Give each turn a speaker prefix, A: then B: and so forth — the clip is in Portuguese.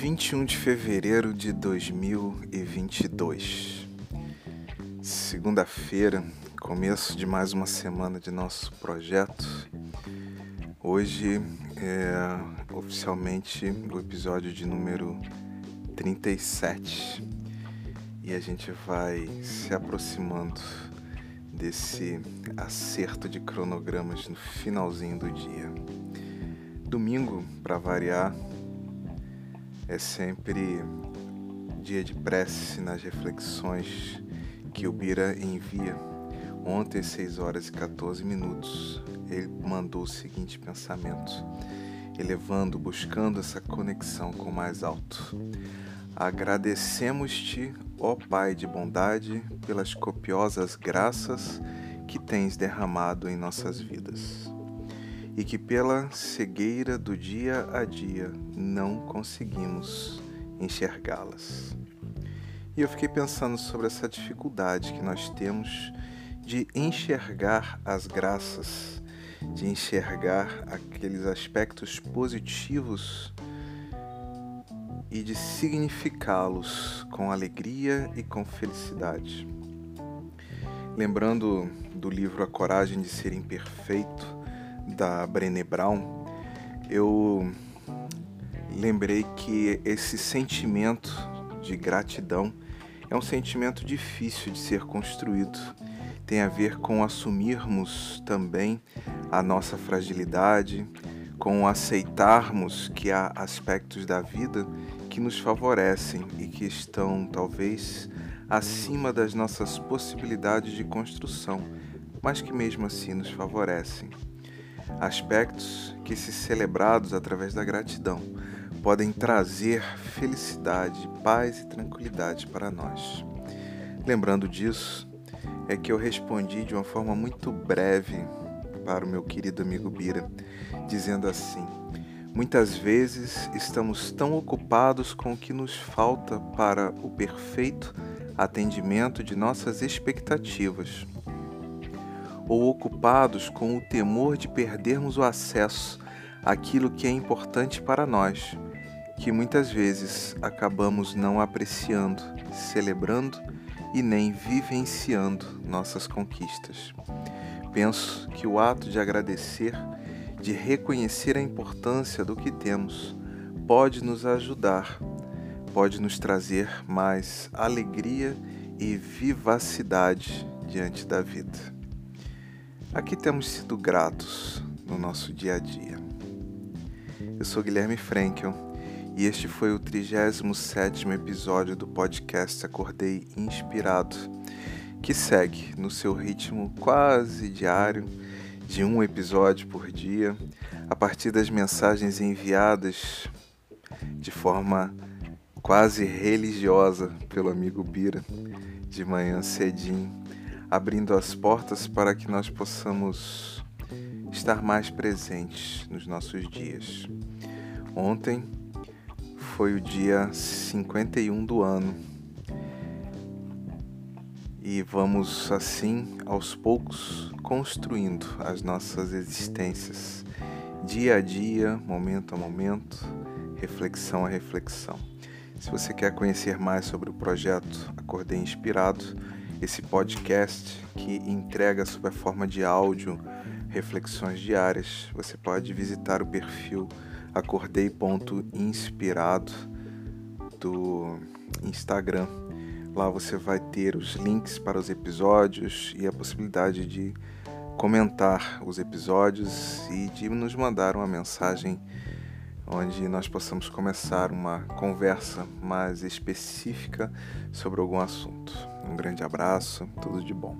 A: 21 de fevereiro de 2022, segunda-feira, começo de mais uma semana de nosso projeto. Hoje é oficialmente o episódio de número 37 e a gente vai se aproximando desse acerto de cronogramas no finalzinho do dia. Domingo, para variar, é sempre dia de prece nas reflexões que o Bira envia. Ontem, 6 horas e 14 minutos, ele mandou o seguinte pensamento, elevando, buscando essa conexão com o mais alto. Agradecemos-te, ó Pai de bondade, pelas copiosas graças que tens derramado em nossas vidas e que pela cegueira do dia a dia não conseguimos enxergá-las. E eu fiquei pensando sobre essa dificuldade que nós temos de enxergar as graças, de enxergar aqueles aspectos positivos e de significá-los com alegria e com felicidade. Lembrando do livro A Coragem de Ser Imperfeito, da Brené Brown, eu lembrei que esse sentimento de gratidão é um sentimento difícil de ser construído. Tem a ver com assumirmos também a nossa fragilidade, com aceitarmos que há aspectos da vida que nos favorecem e que estão talvez acima das nossas possibilidades de construção, mas que mesmo assim nos favorecem aspectos que, se celebrados através da gratidão, podem trazer felicidade, paz e tranquilidade para nós. Lembrando disso, é que eu respondi de uma forma muito breve para o meu querido amigo Bira, dizendo assim: Muitas vezes estamos tão ocupados com o que nos falta para o perfeito atendimento de nossas expectativas ou ocupados com o temor de perdermos o acesso àquilo que é importante para nós, que muitas vezes acabamos não apreciando, celebrando e nem vivenciando nossas conquistas. Penso que o ato de agradecer, de reconhecer a importância do que temos, pode nos ajudar, pode nos trazer mais alegria e vivacidade diante da vida. Aqui temos sido gratos no nosso dia a dia. Eu sou Guilherme Frankel e este foi o 37 episódio do podcast Acordei Inspirado, que segue no seu ritmo quase diário, de um episódio por dia, a partir das mensagens enviadas de forma quase religiosa pelo amigo Bira, de manhã cedinho abrindo as portas para que nós possamos estar mais presentes nos nossos dias. Ontem foi o dia 51 do ano e vamos assim aos poucos construindo as nossas existências, dia a dia, momento a momento, reflexão a reflexão. Se você quer conhecer mais sobre o projeto Acordei Inspirado, esse podcast que entrega sob a forma de áudio reflexões diárias. Você pode visitar o perfil acordei.inspirado do Instagram. Lá você vai ter os links para os episódios e a possibilidade de comentar os episódios e de nos mandar uma mensagem onde nós possamos começar uma conversa mais específica sobre algum assunto. Um grande abraço, tudo de bom.